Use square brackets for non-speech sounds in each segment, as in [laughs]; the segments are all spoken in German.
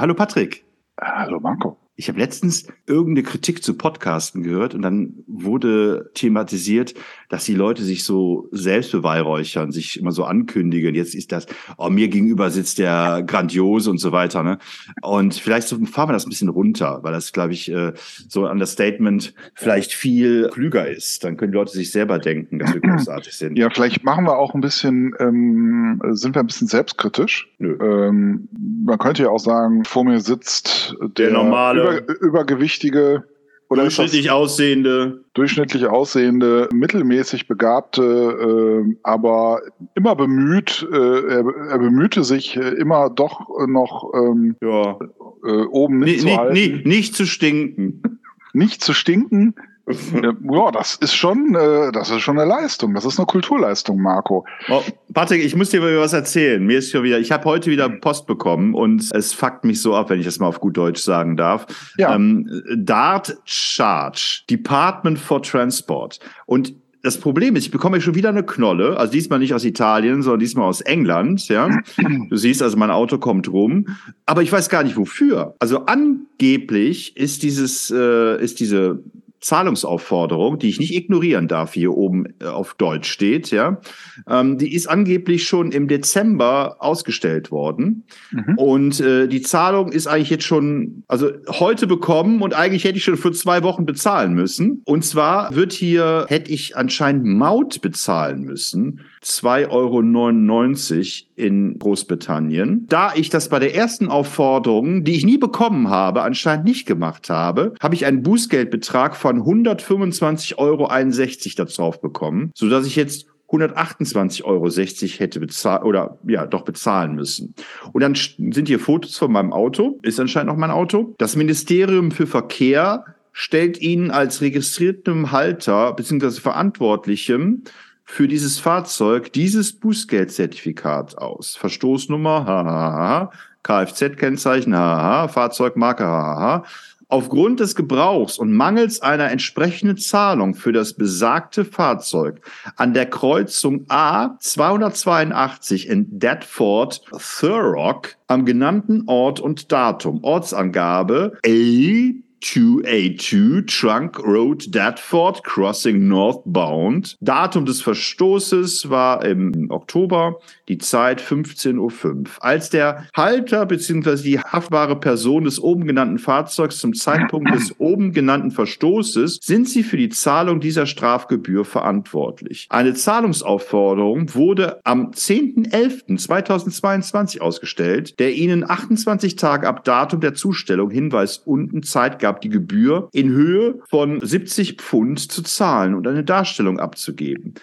Hallo Patrick. Hallo Marco. Ich habe letztens irgendeine Kritik zu Podcasten gehört und dann wurde thematisiert, dass die Leute sich so selbst beweihräuchern, sich immer so ankündigen. Jetzt ist das, oh, mir gegenüber sitzt der Grandiose und so weiter. Ne? Und vielleicht so, fahren wir das ein bisschen runter, weil das, glaube ich, äh, so an das Statement vielleicht viel klüger ist. Dann können die Leute sich selber denken, dass wir [clears throat] großartig sind. Ja, vielleicht machen wir auch ein bisschen, ähm, sind wir ein bisschen selbstkritisch. Ähm, man könnte ja auch sagen, vor mir sitzt der, Der normale- über, übergewichtige oder Durchschnittlich aussehende. durchschnittlich aussehende, mittelmäßig begabte, äh, aber immer bemüht, äh, er, er bemühte sich äh, immer doch noch ähm, Ja. äh, oben Nee, nicht zu nee, halten, nee, nicht zu stinken. nicht zu stinken. Ja, das ist schon, äh, das ist schon eine Leistung. Das ist eine Kulturleistung, Marco. Oh, Patrick, ich muss dir mal was erzählen. Mir ist schon wieder, ich habe heute wieder Post bekommen und es fuckt mich so ab, wenn ich das mal auf gut Deutsch sagen darf. Ja. Ähm, Dart Charge, Department for Transport. Und das Problem ist, ich bekomme schon wieder eine Knolle, also diesmal nicht aus Italien, sondern diesmal aus England, ja. Du siehst also, mein Auto kommt rum, aber ich weiß gar nicht wofür. Also angeblich ist dieses, äh, ist diese Zahlungsaufforderung, die ich nicht ignorieren darf, hier oben äh, auf Deutsch steht, ja, ähm, die ist angeblich schon im Dezember ausgestellt worden. Mhm. Und äh, die Zahlung ist eigentlich jetzt schon, also heute bekommen und eigentlich hätte ich schon für zwei Wochen bezahlen müssen. Und zwar wird hier, hätte ich anscheinend Maut bezahlen müssen. 2,99 Euro in Großbritannien. Da ich das bei der ersten Aufforderung, die ich nie bekommen habe, anscheinend nicht gemacht habe, habe ich einen Bußgeldbetrag von 125,61 Euro darauf bekommen, sodass ich jetzt 128,60 Euro hätte bezahlt oder ja doch bezahlen müssen. Und dann sind hier Fotos von meinem Auto, ist anscheinend noch mein Auto. Das Ministerium für Verkehr stellt Ihnen als registriertem Halter bzw. Verantwortlichem für dieses Fahrzeug dieses Bußgeldzertifikat aus. Verstoßnummer, hahaha, Kfz-Kennzeichen, hahaha, Fahrzeugmarke, hahaha. Aufgrund des Gebrauchs und mangels einer entsprechenden Zahlung für das besagte Fahrzeug an der Kreuzung A 282 in Deptford, Thurrock, am genannten Ort und Datum, Ortsangabe A 2A2 Trunk Road Deptford Crossing Northbound. Datum des Verstoßes war im Oktober, die Zeit 15.05 Uhr. Als der Halter bzw. die haftbare Person des oben genannten Fahrzeugs zum Zeitpunkt des [clears throat] oben genannten Verstoßes sind sie für die Zahlung dieser Strafgebühr verantwortlich. Eine Zahlungsaufforderung wurde am 10.11.2022 ausgestellt, der Ihnen 28 Tage ab Datum der Zustellung Hinweis unten Zeit gab, die Gebühr in Höhe von 70 Pfund zu zahlen und eine Darstellung abzugeben.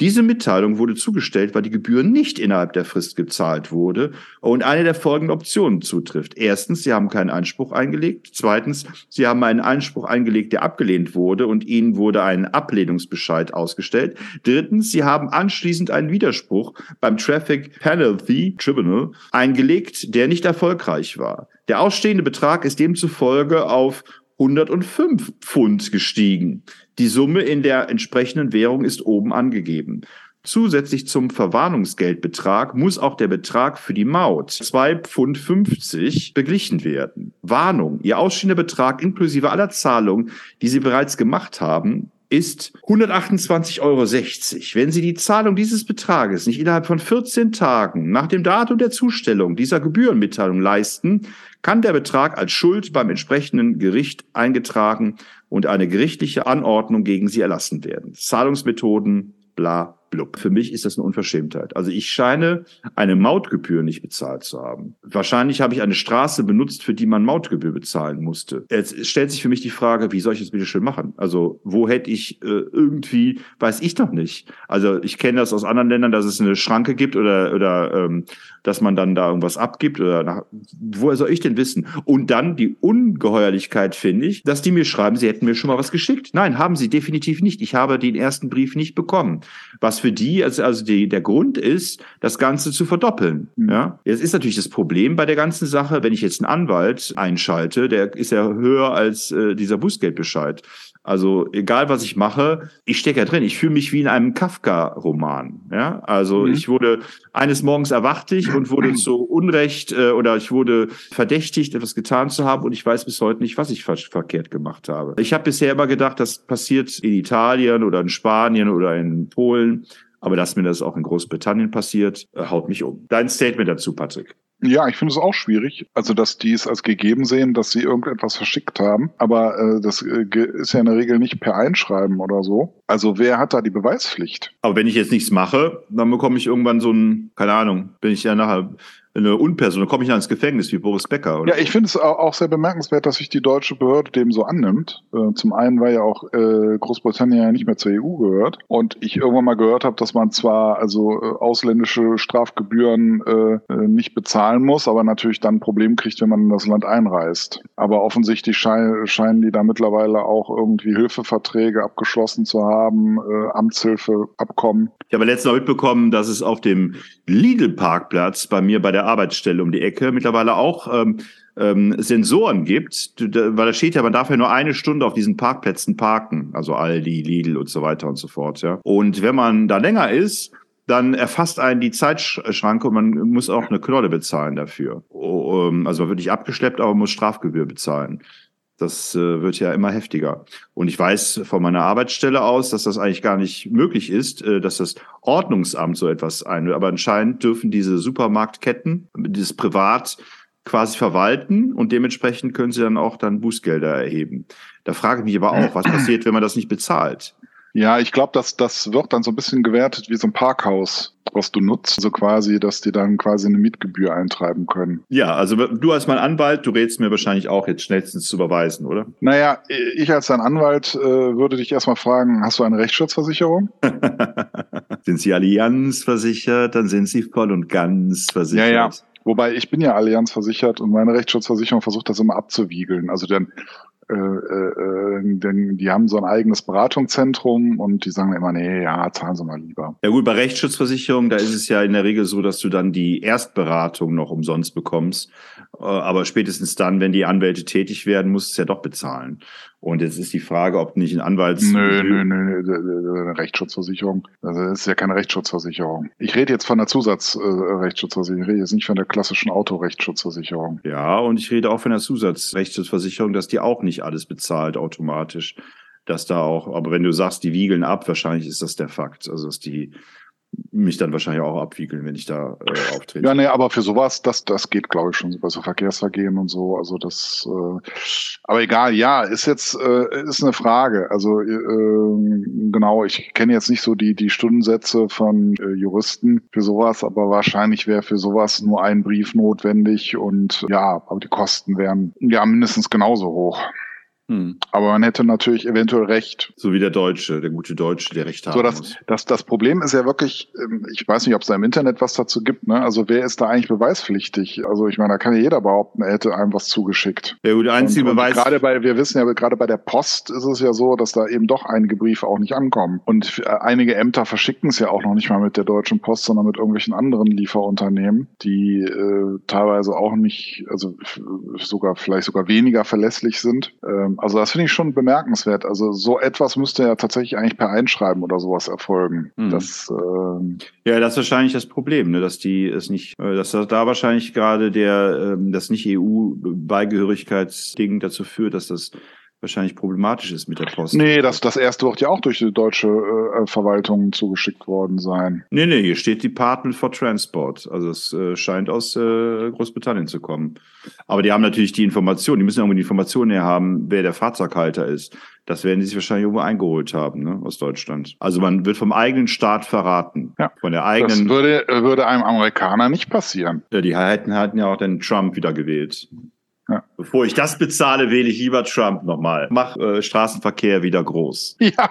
Diese Mitteilung wurde zugestellt, weil die Gebühr nicht innerhalb der Frist gezahlt wurde und eine der folgenden Optionen zutrifft. Erstens, Sie haben keinen Einspruch eingelegt. Zweitens, Sie haben einen Einspruch eingelegt, der abgelehnt wurde und Ihnen wurde ein Ablehnungsbescheid ausgestellt. Drittens, Sie haben anschließend einen Widerspruch beim Traffic Penalty Tribunal eingelegt, der nicht erfolgreich war. Der ausstehende Betrag ist demzufolge auf 105 Pfund gestiegen. Die Summe in der entsprechenden Währung ist oben angegeben. Zusätzlich zum Verwarnungsgeldbetrag muss auch der Betrag für die Maut 2,50 Pfund beglichen werden. Warnung, Ihr ausstehender Betrag inklusive aller Zahlungen, die Sie bereits gemacht haben, ist 128,60 Euro. Wenn Sie die Zahlung dieses Betrages nicht innerhalb von 14 Tagen nach dem Datum der Zustellung dieser Gebührenmitteilung leisten, kann der Betrag als Schuld beim entsprechenden Gericht eingetragen und eine gerichtliche Anordnung gegen Sie erlassen werden. Zahlungsmethoden, bla blub. Für mich ist das eine Unverschämtheit. Also ich scheine eine Mautgebühr nicht bezahlt zu haben. Wahrscheinlich habe ich eine Straße benutzt, für die man Mautgebühr bezahlen musste. Jetzt stellt sich für mich die Frage, wie soll ich das bitte schön machen? Also wo hätte ich äh, irgendwie, weiß ich doch nicht. Also ich kenne das aus anderen Ländern, dass es eine Schranke gibt oder, oder ähm, dass man dann da irgendwas abgibt oder nach, woher soll ich denn wissen? Und dann die Ungeheuerlichkeit finde ich, dass die mir schreiben, sie hätten mir schon mal was geschickt. Nein, haben sie definitiv nicht. Ich habe den ersten Brief nicht bekommen. Was für die also, also die, der Grund ist, das Ganze zu verdoppeln. Mhm. Ja, jetzt ist natürlich das Problem bei der ganzen Sache, wenn ich jetzt einen Anwalt einschalte, der ist ja höher als äh, dieser Bußgeldbescheid. Also egal, was ich mache, ich stecke ja drin. Ich fühle mich wie in einem Kafka-Roman. Ja, also mhm. ich wurde eines Morgens erwacht ich und wurde [clears throat] zu Unrecht äh, oder ich wurde verdächtigt, etwas getan zu haben und ich weiß bis heute nicht, was ich ver verkehrt gemacht habe. Ich habe bisher immer gedacht, das passiert in Italien oder in Spanien oder in Polen. Aber dass mir das auch in Großbritannien passiert, äh, haut mich um. Dein Statement dazu, Patrick. Ja, ich finde es auch schwierig. Also, dass die es als gegeben sehen, dass sie irgendetwas verschickt haben. Aber äh, das äh, ist ja in der Regel nicht per Einschreiben oder so. Also, wer hat da die Beweispflicht? Aber wenn ich jetzt nichts mache, dann bekomme ich irgendwann so ein, keine Ahnung, bin ich ja nachher eine Unperson, dann komme ich ins Gefängnis wie Boris Becker. Oder? Ja, ich finde es auch sehr bemerkenswert, dass sich die deutsche Behörde dem so annimmt. Äh, zum einen, weil ja auch äh, Großbritannien ja nicht mehr zur EU gehört und ich irgendwann mal gehört habe, dass man zwar also äh, ausländische Strafgebühren nicht bezahlen muss, aber natürlich dann ein Problem kriegt, wenn man in das Land einreist. Aber offensichtlich scheinen die da mittlerweile auch irgendwie Hilfeverträge abgeschlossen zu haben, Amtshilfeabkommen. Ich habe letztens mitbekommen, dass es auf dem Lidl-Parkplatz bei mir bei der Arbeitsstelle um die Ecke mittlerweile auch ähm, ähm, Sensoren gibt, weil da steht ja, man darf ja nur eine Stunde auf diesen Parkplätzen parken, also Aldi, Lidl und so weiter und so fort. Ja. Und wenn man da länger ist, dann erfasst einen die Zeitschranke und man muss auch eine Knolle bezahlen dafür. Ähm, also man wird nicht abgeschleppt, aber man muss Strafgebühr bezahlen. Das äh, wird ja immer heftiger. Und ich weiß von meiner Arbeitsstelle aus, dass das eigentlich gar nicht möglich ist, äh, dass das Ordnungsamt so etwas ein. Aber anscheinend dürfen diese Supermarktketten dieses Privat quasi verwalten und dementsprechend können sie dann auch dann Bußgelder erheben. Da frage ich mich aber auch, was passiert, wenn man das nicht bezahlt? Ja, ich glaube, dass das wird dann so ein bisschen gewertet wie so ein Parkhaus, was du nutzt, so quasi, dass die dann quasi eine Mietgebühr eintreiben können. Ja, also du als mein Anwalt, du rätst mir wahrscheinlich auch jetzt schnellstens zu überweisen, oder? Naja, ich als dein Anwalt äh, würde dich erstmal fragen, hast du eine Rechtsschutzversicherung? [laughs] sind Sie Allianz versichert, dann sind Sie voll und ganz versichert. Ja, ja. Wobei ich bin ja Allianz versichert und meine Rechtsschutzversicherung versucht das immer abzuwiegeln. Also dann äh, äh, denn die haben so ein eigenes Beratungszentrum und die sagen immer, nee, ja, zahlen Sie mal lieber. Ja gut, bei Rechtsschutzversicherung, da ist es ja in der Regel so, dass du dann die Erstberatung noch umsonst bekommst. Äh, aber spätestens dann, wenn die Anwälte tätig werden, musst du es ja doch bezahlen. Und jetzt ist die Frage, ob nicht ein Anwalts... Nö, nö, nö, nö, eine Rechtsschutzversicherung. Also das ist ja keine Rechtsschutzversicherung. Ich rede jetzt von der Zusatzrechtsschutzversicherung. Ich rede jetzt nicht von der klassischen Autorechtsschutzversicherung. Ja, und ich rede auch von der Zusatzrechtsschutzversicherung, dass die auch nicht alles bezahlt automatisch. Dass da auch, aber wenn du sagst, die wiegeln ab, wahrscheinlich ist das der Fakt. Also, dass die mich dann wahrscheinlich auch abwiegeln, wenn ich da äh, auftrete. Ja, nee, aber für sowas, das, das geht, glaube ich, schon bei so Verkehrsvergehen und so. Also das, äh, aber egal, ja, ist jetzt äh, ist eine Frage. Also äh, genau, ich kenne jetzt nicht so die die Stundensätze von äh, Juristen für sowas, aber wahrscheinlich wäre für sowas nur ein Brief notwendig und ja, aber die Kosten wären ja mindestens genauso hoch. Hm. Aber man hätte natürlich eventuell recht. So wie der Deutsche, der gute Deutsche, der recht haben so, das, muss. Das, das Problem ist ja wirklich, ähm, ich weiß nicht, ob es da im Internet was dazu gibt, ne? Also wer ist da eigentlich beweispflichtig? Also ich meine, da kann ja jeder behaupten, er hätte einem was zugeschickt. Ja gut, der einzige und, Beweis. Und gerade bei, wir wissen ja, gerade bei der Post ist es ja so, dass da eben doch einige Briefe auch nicht ankommen. Und äh, einige Ämter verschicken es ja auch noch nicht mal mit der Deutschen Post, sondern mit irgendwelchen anderen Lieferunternehmen, die äh, teilweise auch nicht, also sogar vielleicht sogar weniger verlässlich sind. Ähm, also das finde ich schon bemerkenswert. Also so etwas müsste ja tatsächlich eigentlich per Einschreiben oder sowas erfolgen. Mhm. Das, ähm ja, das ist wahrscheinlich das Problem, ne, dass die es nicht, äh, dass da wahrscheinlich gerade der ähm, das nicht EU-Beigehörigkeitsding dazu führt, dass das wahrscheinlich problematisch ist mit der Post. Nee, das, das erste wird ja auch durch die deutsche äh, Verwaltung zugeschickt worden sein. Nee, nee, hier steht Department for Transport. Also es äh, scheint aus äh, Großbritannien zu kommen. Aber die haben natürlich die Informationen, die müssen irgendwie die Informationen her haben, wer der Fahrzeughalter ist. Das werden die sich wahrscheinlich irgendwo eingeholt haben, ne, aus Deutschland. Also man wird vom eigenen Staat verraten. Ja. Von der eigenen. Das würde, würde einem Amerikaner nicht passieren. Ja, die hätten, hatten ja auch den Trump wieder gewählt. Ja. Bevor ich das bezahle, wähle ich lieber Trump nochmal. Mach äh, Straßenverkehr wieder groß. [laughs] Ja.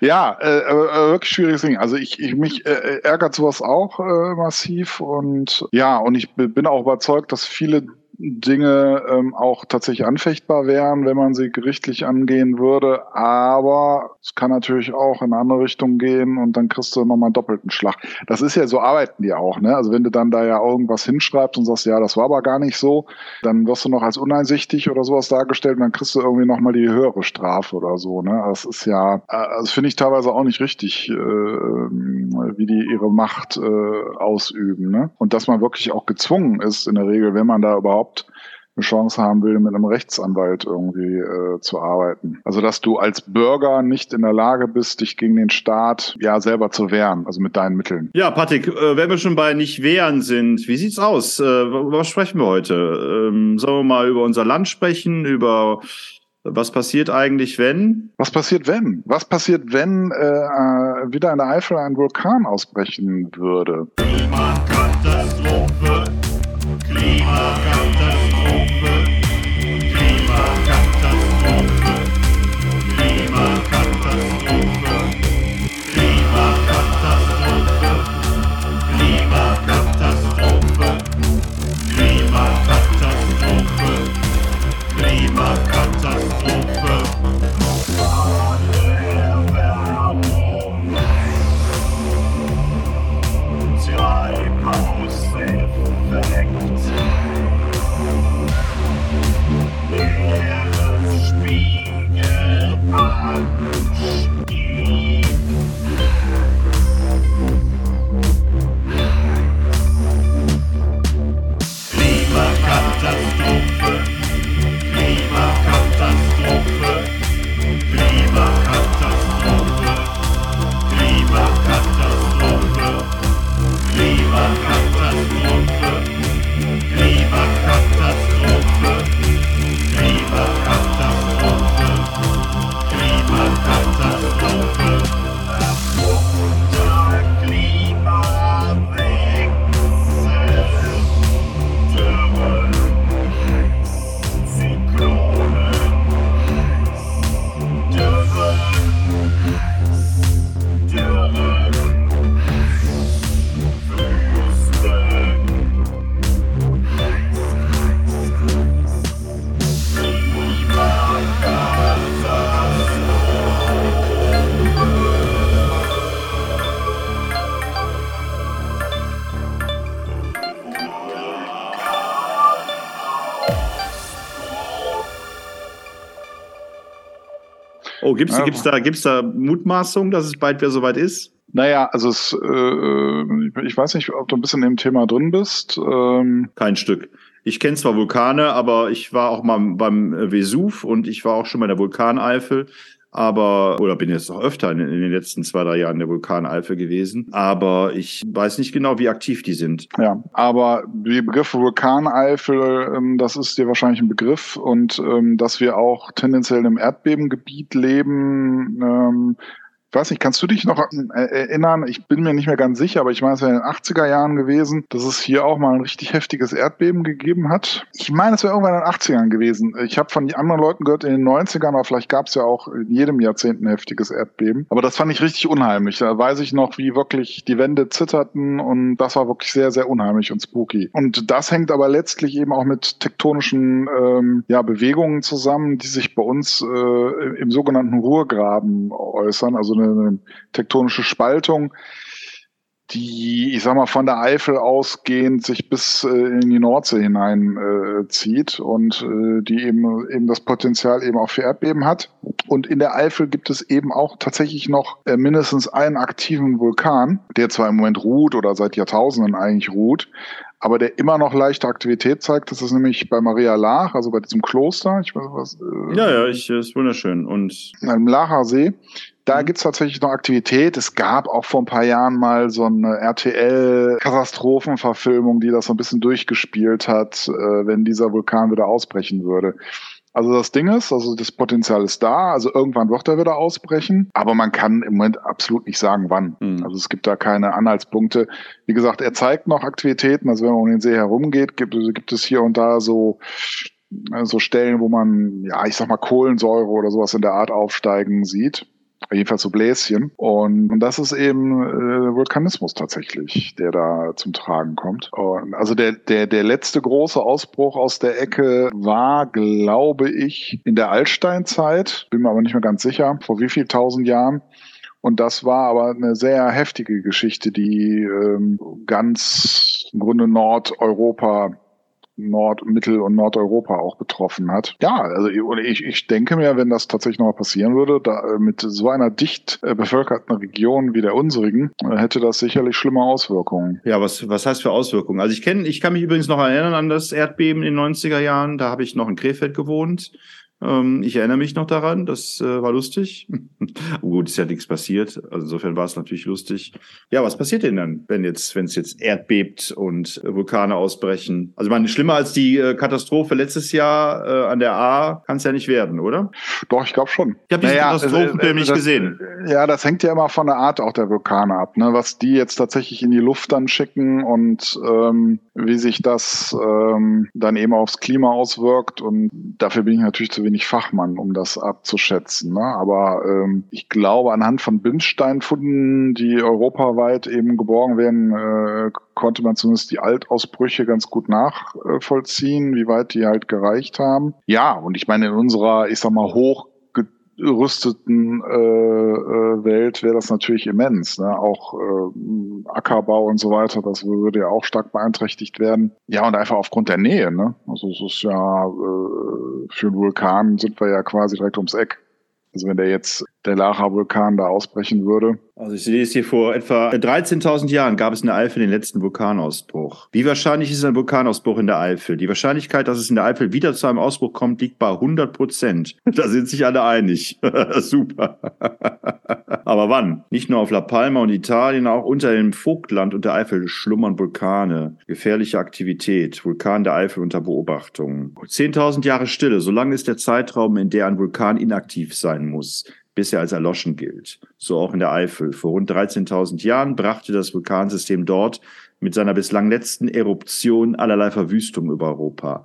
Ja, äh, äh, wirklich schwieriges Ding. Also ich, ich mich äh, ärgert sowas auch äh, massiv und ja, und ich bin auch überzeugt, dass viele Dinge ähm, auch tatsächlich anfechtbar wären, wenn man sie gerichtlich angehen würde. Aber es kann natürlich auch in eine andere Richtung gehen und dann kriegst du nochmal einen doppelten Schlag. Das ist ja so, arbeiten die auch. Ne? Also wenn du dann da ja irgendwas hinschreibst und sagst, ja, das war aber gar nicht so, dann wirst du noch als uneinsichtig oder sowas dargestellt und dann kriegst du irgendwie nochmal die höhere Strafe oder so. Ne? Das ist ja, äh, das finde ich teilweise auch nicht richtig, äh, wie die ihre Macht äh, ausüben. Ne? Und dass man wirklich auch gezwungen ist, in der Regel, wenn man da überhaupt eine Chance haben will, mit einem Rechtsanwalt irgendwie äh, zu arbeiten. Also dass du als Bürger nicht in der Lage bist, dich gegen den Staat ja selber zu wehren, also mit deinen Mitteln. Ja, Patrick, äh, wenn wir schon bei nicht wehren sind, wie sieht's aus? Äh, was sprechen wir heute? Ähm, sollen wir mal über unser Land sprechen, über was passiert eigentlich, wenn? Was passiert, wenn? Was passiert, wenn äh, wieder in der Eifel ein Vulkan ausbrechen würde? Klimakatastrophe. Klimakatastrophe. Gibt's, Ja. gibt's da, gibt's da Mutmaßungen, dass es bald wieder soweit ist? Naja, also es, äh, ich weiß nicht, ob du ein bisschen im Thema drin bist. Ähm, Kein Stück. Ich kenne zwar Vulkane, aber ich war auch mal beim Vesuv und ich war auch schon in der Vulkaneifel. Aber, oder bin jetzt auch öfter in, in den letzten zwei, drei Jahren in der Vulkaneifel gewesen. Aber ich weiß nicht genau, wie aktiv die sind. Ja, aber die Begriffe Vulkaneifel, ähm, das ist dir wahrscheinlich ein Begriff und ähm, dass wir auch tendenziell im Erdbebengebiet leben. Ich weiß nicht, kannst du dich noch erinnern? Ich bin mir nicht mehr ganz sicher, aber ich meine, es wäre in den 80er Jahren gewesen, dass es hier auch mal ein richtig heftiges Erdbeben gegeben hat. Ich meine, es wäre irgendwann in den 80ern gewesen. Ich habe von anderen Leuten gehört, in den 90ern, aber vielleicht gab es ja auch in jedem Jahrzehnt ein heftiges Erdbeben. Aber das fand ich richtig unheimlich. Da weiß ich noch, wie wirklich die Wände zitterten und das war wirklich sehr, sehr unheimlich und spooky. Und das hängt aber letztlich eben auch mit tektonischen ähm, ja, Bewegungen zusammen, die sich bei uns äh, im sogenannten Ruhrgraben äußern, also eine, eine tektonische Spaltung, die, ich sag mal, von der Eifel ausgehend sich bis äh, in die Nordsee hinein äh, zieht und äh, die eben eben das Potenzial eben auch für Erdbeben hat. Und in der Eifel gibt es eben auch tatsächlich noch äh, mindestens einen aktiven Vulkan, der zwar im Moment ruht oder seit Jahrtausenden eigentlich ruht, aber der immer noch leichte Aktivität zeigt. Das ist nämlich bei Maria Lach, also bei diesem Kloster. Ich weiß was. Äh, Ja, ja, ich, ist wunderschön. Und am Lacher See. Da Mhm. gibt's tatsächlich noch Aktivität. Es gab auch vor ein paar Jahren mal so eine RTL-Katastrophenverfilmung, die das so ein bisschen durchgespielt hat, äh, wenn dieser Vulkan wieder ausbrechen würde. Also das Ding ist, also das Potenzial ist da, also irgendwann wird er wieder ausbrechen, aber man kann im Moment absolut nicht sagen, wann. Mhm. Also es gibt da keine Anhaltspunkte. Wie gesagt, er zeigt noch Aktivitäten, also wenn man um den See herumgeht, gibt, gibt es hier und da so äh, so Stellen, wo man, ja, ich sag mal, Kohlensäure oder sowas in der Art aufsteigen sieht. Jedenfalls so Bläschen. Und, und das ist eben äh, Vulkanismus tatsächlich, der da zum Tragen kommt. Und also der, der, der letzte große Ausbruch aus der Ecke war, glaube ich, in der Altsteinzeit. Bin mir aber nicht mehr ganz sicher, vor wie viel tausend Jahren. Und das war aber eine sehr heftige Geschichte, die ähm, ganz im Grunde Nordeuropa Nord-, Mittel- und Nordeuropa auch betroffen hat. Ja, also ich, ich denke mir, wenn das tatsächlich nochmal passieren würde, da, äh, mit so einer dicht äh, bevölkerten Region wie der unsrigen, äh, hätte das sicherlich schlimme Auswirkungen. ja, was, was heißt für Auswirkungen? Also ich kenne, ich kann mich übrigens noch erinnern an das Erdbeben in den 90er Jahren. Da habe ich noch in Krefeld gewohnt. Ähm, ich erinnere mich noch daran, das äh, war lustig. [laughs] Gut, ist ja nichts passiert. Also insofern war es natürlich lustig. Ja, was passiert denn dann, wenn jetzt, wenn es jetzt erdbebt und äh, Vulkane ausbrechen? Also ich meine, schlimmer als die äh, Katastrophe letztes Jahr äh, an der A kann es ja nicht werden, oder? Doch, ich glaube schon. Ich habe diesen Katastrophenfilm nicht das, gesehen. Ja, das hängt ja immer von der Art auch der Vulkane ab, ne? was die jetzt tatsächlich in die Luft dann schicken und ähm, wie sich das ähm, dann eben aufs Klima auswirkt. Und dafür bin ich natürlich zu wenig Fachmann, um das abzuschätzen. Ne? Aber ähm, ich glaube, anhand von Bindsteinfunden, die europaweit eben geborgen werden, äh, konnte man zumindest die Altausbrüche ganz gut nachvollziehen, wie weit die halt gereicht haben. Ja, und ich meine, in unserer, ich sag mal, hoch gerüsteten äh, äh, Welt wäre das natürlich immens. Ne? Auch äh, Ackerbau und so weiter, das würde ja auch stark beeinträchtigt werden. Ja, und einfach aufgrund der Nähe. Ne? Also es ist ja äh, für einen Vulkan sind wir ja quasi direkt ums Eck. Also wenn der jetzt der Lacha-Vulkan da ausbrechen würde. Also ich sehe es hier vor etwa 13.000 Jahren gab es in der Eifel den letzten Vulkanausbruch. Wie wahrscheinlich ist ein Vulkanausbruch in der Eifel? Die Wahrscheinlichkeit, dass es in der Eifel wieder zu einem Ausbruch kommt, liegt bei 100 Prozent. [laughs] Da sind sich alle einig. [laughs] Super. [laughs] Aber wann? Nicht nur auf La Palma und Italien, auch unter dem Vogtland und der Eifel schlummern Vulkane. Gefährliche Aktivität. Vulkan der Eifel unter Beobachtung. 10.000 Jahre Stille. So lang ist der Zeitraum, in der ein Vulkan inaktiv sein muss bis er als erloschen gilt. So auch in der Eifel. Vor rund 13.000 Jahren brachte das Vulkansystem dort mit seiner bislang letzten Eruption allerlei Verwüstung über Europa.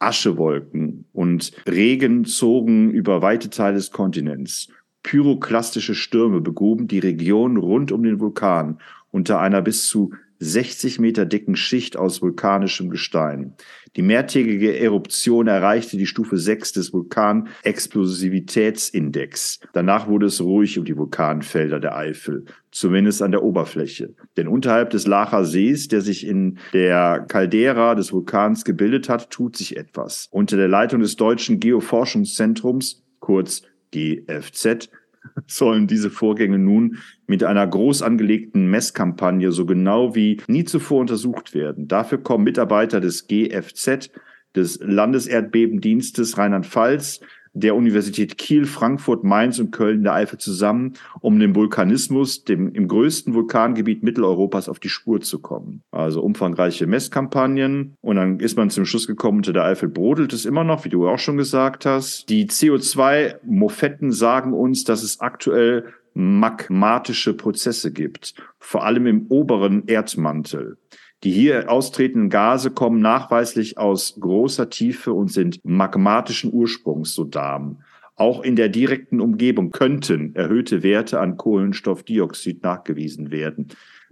Aschewolken und Regen zogen über weite Teile des Kontinents. Pyroklastische Stürme begruben die Region rund um den Vulkan unter einer bis zu 60 Meter dicken Schicht aus vulkanischem Gestein. Die mehrtägige Eruption erreichte die Stufe 6 des Vulkanexplosivitätsindex. Danach wurde es ruhig um die Vulkanfelder der Eifel, zumindest an der Oberfläche. Denn unterhalb des Lacher Sees, der sich in der Caldera des Vulkans gebildet hat, tut sich etwas. Unter der Leitung des Deutschen Geoforschungszentrums, kurz GFZ, [laughs] sollen diese Vorgänge nun mit einer groß angelegten Messkampagne so genau wie nie zuvor untersucht werden. Dafür kommen Mitarbeiter des GFZ, des Landeserdbebendienstes Rheinland-Pfalz, der Universität Kiel, Frankfurt, Mainz und Köln der Eifel zusammen, um dem Vulkanismus, dem im größten Vulkangebiet Mitteleuropas, auf die Spur zu kommen. Also umfangreiche Messkampagnen. Und dann ist man zum Schluss gekommen, unter der Eifel brodelt es immer noch, wie du auch schon gesagt hast. Die CO2-Mofetten sagen uns, dass es aktuell magmatische Prozesse gibt, vor allem im oberen Erdmantel. Die hier austretenden Gase kommen nachweislich aus großer Tiefe und sind magmatischen Ursprungs, so Darm. Auch in der direkten Umgebung könnten erhöhte Werte an Kohlenstoffdioxid nachgewiesen werden,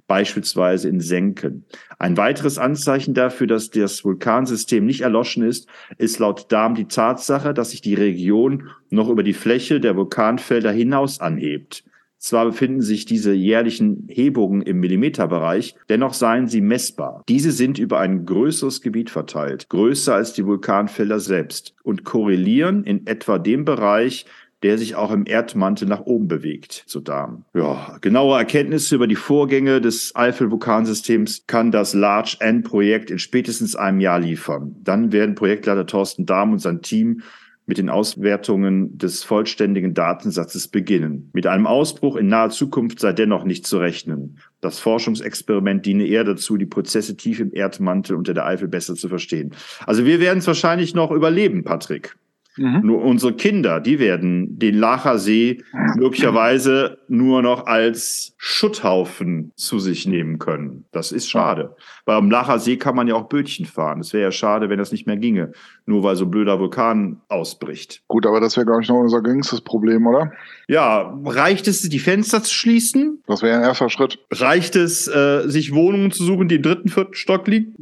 beispielsweise in Senken. Ein weiteres Anzeichen dafür, dass das Vulkansystem nicht erloschen ist, ist laut Darm die Tatsache, dass sich die Region noch über die Fläche der Vulkanfelder hinaus anhebt. Zwar befinden sich diese jährlichen Hebungen im Millimeterbereich, dennoch seien sie messbar. Diese sind über ein größeres Gebiet verteilt, größer als die Vulkanfelder selbst und korrelieren in etwa dem Bereich der sich auch im Erdmantel nach oben bewegt, so Damen. Ja, genaue Erkenntnisse über die Vorgänge des Eifel-Vulkansystems kann das Large N-Projekt in spätestens einem Jahr liefern. Dann werden Projektleiter Thorsten Dahm und sein Team mit den Auswertungen des vollständigen Datensatzes beginnen. Mit einem Ausbruch in naher Zukunft sei dennoch nicht zu rechnen. Das Forschungsexperiment diene eher dazu, die Prozesse tief im Erdmantel unter der Eifel besser zu verstehen. Also wir werden es wahrscheinlich noch überleben, Patrick. Mhm. Nur unsere Kinder, die werden den Lacher See möglicherweise nur noch als Schutthaufen zu sich nehmen können. Das ist schade. Weil am Lacher See kann man ja auch Bötchen fahren. Es wäre ja schade, wenn das nicht mehr ginge, nur weil so ein blöder Vulkan ausbricht. Gut, aber das wäre, glaube ich, noch unser geringstes Problem, oder? Ja, reicht es, die Fenster zu schließen? Das wäre ein erster Schritt. Reicht es, äh, sich Wohnungen zu suchen, die im dritten, vierten Stock liegen?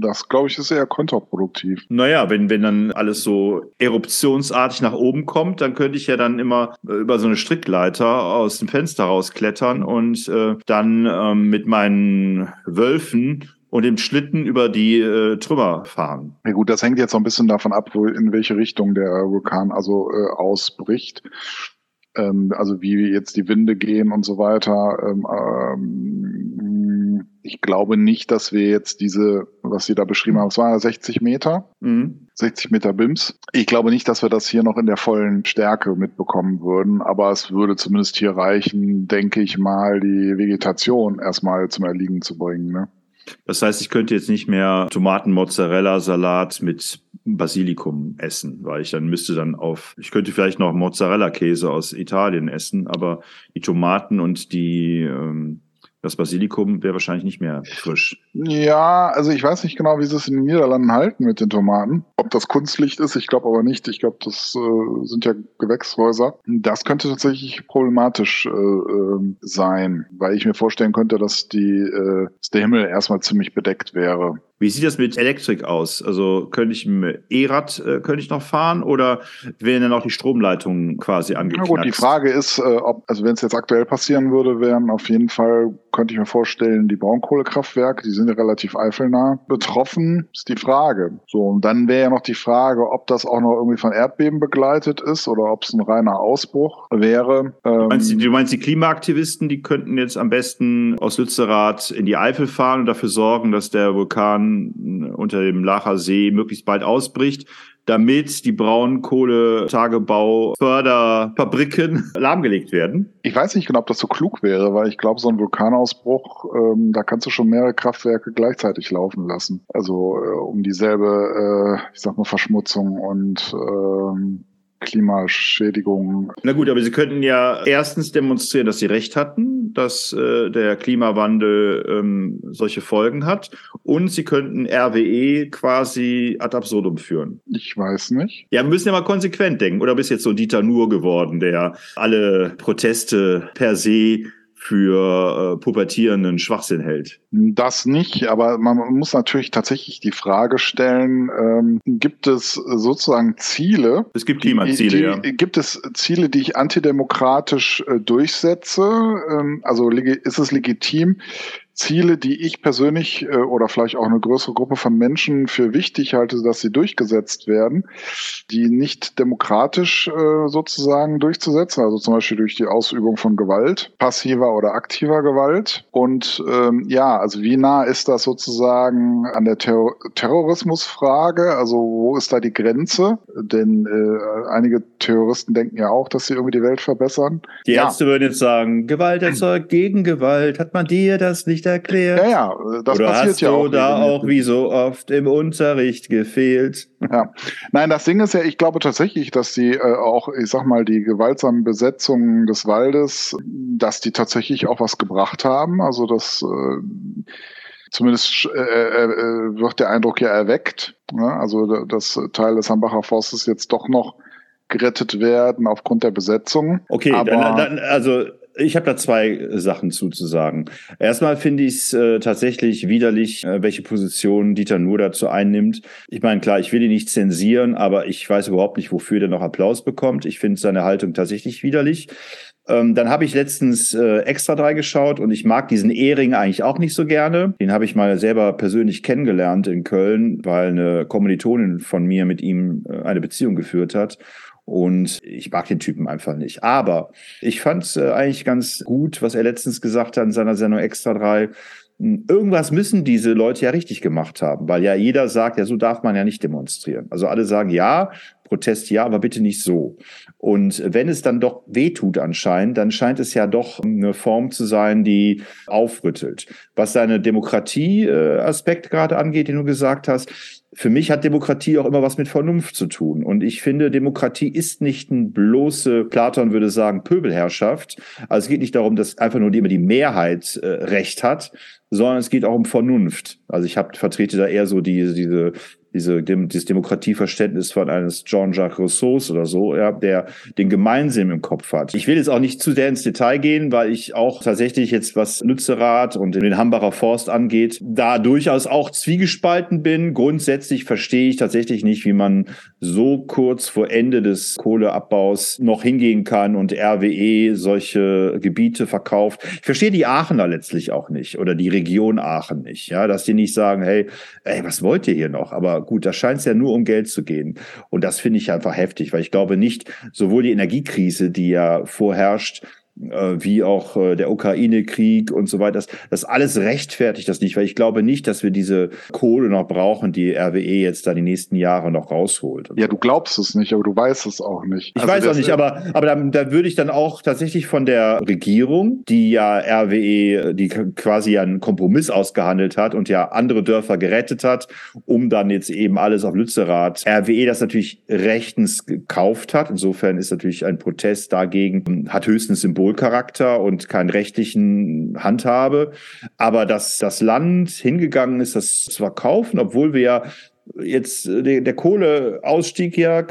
Das, glaube ich, ist eher kontraproduktiv. Naja, wenn, wenn dann alles so eruptionsartig nach oben kommt, dann könnte ich ja dann immer äh, über so eine Strickleiter aus dem Fenster rausklettern und äh, dann ähm, mit meinen Wölfen und dem Schlitten über die äh, Trümmer fahren. Ja gut, das hängt jetzt so ein bisschen davon ab, wo, in welche Richtung der Vulkan also äh, ausbricht. Ähm, also wie jetzt die Winde gehen und so weiter. Ähm, ähm, ich glaube nicht, dass wir jetzt diese, was Sie da beschrieben haben, es waren ja 60 Meter, mhm. 60 Meter BIMS. Ich glaube nicht, dass wir das hier noch in der vollen Stärke mitbekommen würden, aber es würde zumindest hier reichen, denke ich mal, die Vegetation erstmal zum Erliegen zu bringen. Ne? Das heißt, ich könnte jetzt nicht mehr Tomaten-Mozzarella-Salat mit Basilikum essen, weil ich dann müsste dann auf, ich könnte vielleicht noch Mozzarella-Käse aus Italien essen, aber die Tomaten und die ähm, das Basilikum wäre wahrscheinlich nicht mehr frisch. Ja, also ich weiß nicht genau, wie sie es in den Niederlanden halten mit den Tomaten. Ob das Kunstlicht ist, ich glaube aber nicht. Ich glaube, das äh, sind ja Gewächshäuser. Das könnte tatsächlich problematisch äh, äh, sein, weil ich mir vorstellen könnte, dass die, äh, dass der Himmel erstmal ziemlich bedeckt wäre. Wie sieht das mit Elektrik aus? Also könnte ich ein E-Rad äh, könnte ich noch fahren oder werden dann auch die Stromleitungen quasi angeknackt? Na gut, die Frage ist, äh, ob also wenn es jetzt aktuell passieren würde, wären auf jeden Fall könnte ich mir vorstellen, die Braunkohlekraftwerke, die sind ja relativ eifelnah betroffen, ist die Frage. So und dann wäre ja noch die Frage, ob das auch noch irgendwie von Erdbeben begleitet ist oder ob es ein reiner Ausbruch wäre. Ähm, du, meinst, du meinst die Klimaaktivisten, die könnten jetzt am besten aus Lützerath in die Eifel fahren und dafür sorgen, dass der Vulkan unter dem Lacher See möglichst bald ausbricht, damit die Braunkohletagebau-Förderfabriken [laughs] lahmgelegt werden? Ich weiß nicht genau, ob das so klug wäre, weil ich glaube, so ein Vulkanausbruch, ähm, da kannst du schon mehrere Kraftwerke gleichzeitig laufen lassen. Also äh, um dieselbe, äh, ich sag mal, Verschmutzung und ähm, Klimaschädigungen. Na gut, aber Sie könnten ja erstens demonstrieren, dass Sie recht hatten, dass äh, der Klimawandel ähm, solche Folgen hat. Und Sie könnten RWE quasi ad absurdum führen. Ich weiß nicht. Ja, wir müssen ja mal konsequent denken. Oder bist jetzt so Dieter Nuhr geworden, der alle Proteste per se für äh, pubertierenden Schwachsinn hält. Das nicht, aber man muss natürlich tatsächlich die Frage stellen, ähm, gibt es sozusagen Ziele? Es gibt Klimaziele, die, die, ja. Gibt es Ziele, die ich antidemokratisch äh, durchsetze? Ähm, also ist es legitim, Ziele, die ich persönlich äh, oder vielleicht auch eine größere Gruppe von Menschen für wichtig halte, dass sie durchgesetzt werden, die nicht demokratisch äh, sozusagen durchzusetzen, also zum Beispiel durch die Ausübung von Gewalt, passiver oder aktiver Gewalt. Und ähm, ja, also wie nah ist das sozusagen an der Ter Terrorismusfrage? Also wo ist da die Grenze? Denn äh, einige Terroristen denken ja auch, dass sie irgendwie die Welt verbessern. Die Ärzte ja. würden jetzt sagen, Gewalt erzeugt Gegengewalt. Hat man dir das nicht erklärt? Ja, ja, das Oder passiert hast ja auch. da auch wie so oft im Unterricht gefehlt? Ja, nein, das Ding ist ja, ich glaube tatsächlich, dass die äh, auch, ich sag mal, die gewaltsamen Besetzungen des Waldes, dass die tatsächlich auch was gebracht haben. Also das äh, zumindest äh, äh, äh wird der Eindruck ja erweckt. Ne? Also das Teil des Hambacher Forstes jetzt doch noch gerettet werden aufgrund der Besetzung. Okay, Aber, dann, dann, also ich habe da zwei Sachen zuzusagen. Erstmal finde ich es äh, tatsächlich widerlich, äh, welche Position Dieter Nuhr dazu einnimmt. Ich meine, klar, ich will ihn nicht zensieren, aber ich weiß überhaupt nicht, wofür der noch Applaus bekommt. Ich finde seine Haltung tatsächlich widerlich. Ähm, dann habe ich letztens äh, Extra drei geschaut und ich mag diesen Ehring eigentlich auch nicht so gerne. Den habe ich mal selber persönlich kennengelernt in Köln, weil eine Kommilitonin von mir mit ihm äh, eine Beziehung geführt hat. Und ich mag den Typen einfach nicht. Aber ich fand es äh, eigentlich ganz gut, was er letztens gesagt hat in seiner Sendung Extra 3 irgendwas müssen diese Leute ja richtig gemacht haben, weil ja jeder sagt, ja, so darf man ja nicht demonstrieren. Also alle sagen, ja, Protest ja, aber bitte nicht so. Und wenn es dann doch wehtut anscheinend, dann scheint es ja doch eine Form zu sein, die aufrüttelt. Was seine Demokratie-Aspekt gerade angeht, den du gesagt hast, für mich hat Demokratie auch immer was mit Vernunft zu tun. Und ich finde, Demokratie ist nicht ein bloße, Platon würde sagen, Pöbelherrschaft. Also es geht nicht darum, dass einfach nur immer die Mehrheit äh, Recht hat, sondern es geht auch um Vernunft. Also ich hab, vertrete da eher so die, diese diese, dem, dieses Demokratieverständnis von eines Jean-Jacques Rousseaus oder so, ja, der den Gemeinsinn im Kopf hat. Ich will jetzt auch nicht zu sehr ins Detail gehen, weil ich auch tatsächlich jetzt, was Lützerath und den Hambacher Forst angeht, da durchaus auch zwiegespalten bin. Grundsätzlich verstehe ich tatsächlich nicht, wie man so kurz vor Ende des Kohleabbaus noch hingehen kann und RWE solche Gebiete verkauft. Ich verstehe die Aachener letztlich auch nicht oder die Region Aachen nicht, ja, dass die nicht sagen, hey, ey, was wollt ihr hier noch? Aber gut, da scheint es ja nur um Geld zu gehen. Und das finde ich einfach heftig, weil ich glaube nicht, sowohl die Energiekrise, die ja vorherrscht, wie auch äh, der Ukraine-Krieg und so weiter. Das, das alles rechtfertigt das nicht, weil ich glaube nicht, dass wir diese Kohle noch brauchen, die RWE jetzt da die nächsten Jahre noch rausholt. Ja, du glaubst es nicht, aber du weißt es auch nicht. Ich also weiß auch nicht, aber, aber da, da würde ich dann auch tatsächlich von der Regierung, die ja RWE, die quasi ja einen Kompromiss ausgehandelt hat und ja andere Dörfer gerettet hat, um dann jetzt eben alles auf Lützerath, RWE das natürlich rechtens gekauft hat. Insofern ist natürlich ein Protest dagegen, hat höchstens Symbol Symbolcharakter und keinen rechtlichen Handhabe. Aber dass das Land hingegangen ist, das zu verkaufen, obwohl wir ja jetzt der, der Kohleausstieg ja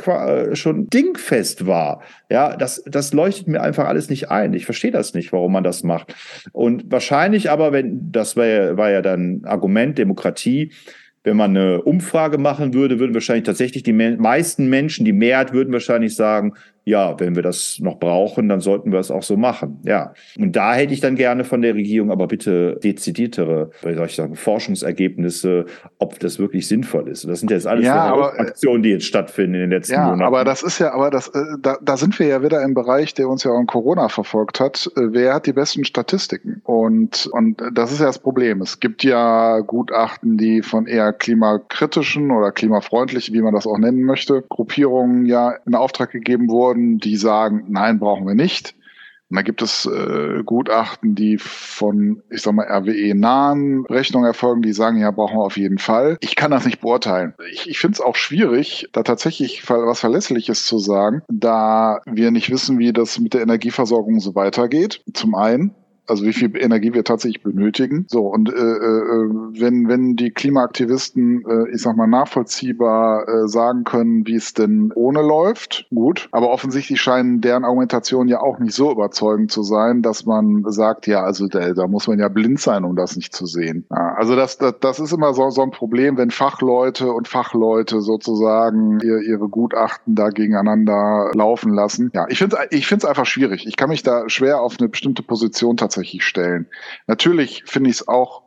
schon dingfest war. Ja, das, das leuchtet mir einfach alles nicht ein. Ich verstehe das nicht, warum man das macht. Und wahrscheinlich aber, wenn, das war ja, war ja dann Argument, Demokratie, wenn man eine Umfrage machen würde, würden wahrscheinlich tatsächlich die meisten Menschen, die Mehrheit würden wahrscheinlich sagen, ja, wenn wir das noch brauchen, dann sollten wir es auch so machen. Ja. Und da hätte ich dann gerne von der Regierung aber bitte dezidiertere, wie soll ich sagen, Forschungsergebnisse, ob das wirklich sinnvoll ist. Das sind jetzt alles ja, aber, Aktionen, die jetzt stattfinden in den letzten ja, Monaten. Aber das ist ja, aber das, äh, da, da sind wir ja wieder im Bereich, der uns ja auch in Corona verfolgt hat. Äh, wer hat die besten Statistiken? Und, und das ist ja das Problem. Es gibt ja Gutachten, die von eher klimakritischen oder klimafreundlichen, wie man das auch nennen möchte, Gruppierungen ja in Auftrag gegeben wurden Behörden, die sagen, nein, brauchen wir nicht. Und da gibt es äh, Gutachten, die von, ich sag mal, RWE-nahen Rechnungen erfolgen, die sagen, ja, brauchen wir auf jeden Fall. Ich kann das nicht beurteilen. Ich, ich finde es auch schwierig, da tatsächlich was Verlässliches zu sagen, da wir nicht wissen, wie das mit der Energieversorgung so weitergeht. Zum einen also wie viel Energie wir tatsächlich benötigen. So, und äh, äh, wenn, wenn die Klimaaktivisten, äh, ich sag mal, nachvollziehbar äh, sagen können, wie es denn ohne läuft, gut. Aber offensichtlich scheinen deren Argumentationen ja auch nicht so überzeugend zu sein, dass man sagt, ja, also da, da muss man ja blind sein, um das nicht zu sehen. Ja, also das, das, das ist immer so, so ein Problem, wenn Fachleute und Fachleute sozusagen ihr, ihre Gutachten da gegeneinander laufen lassen. Ja, ich finde es ich find's einfach schwierig. Ich kann mich da schwer auf eine bestimmte Position tatsächlich tatsächlich stellen. Natürlich finde ich es auch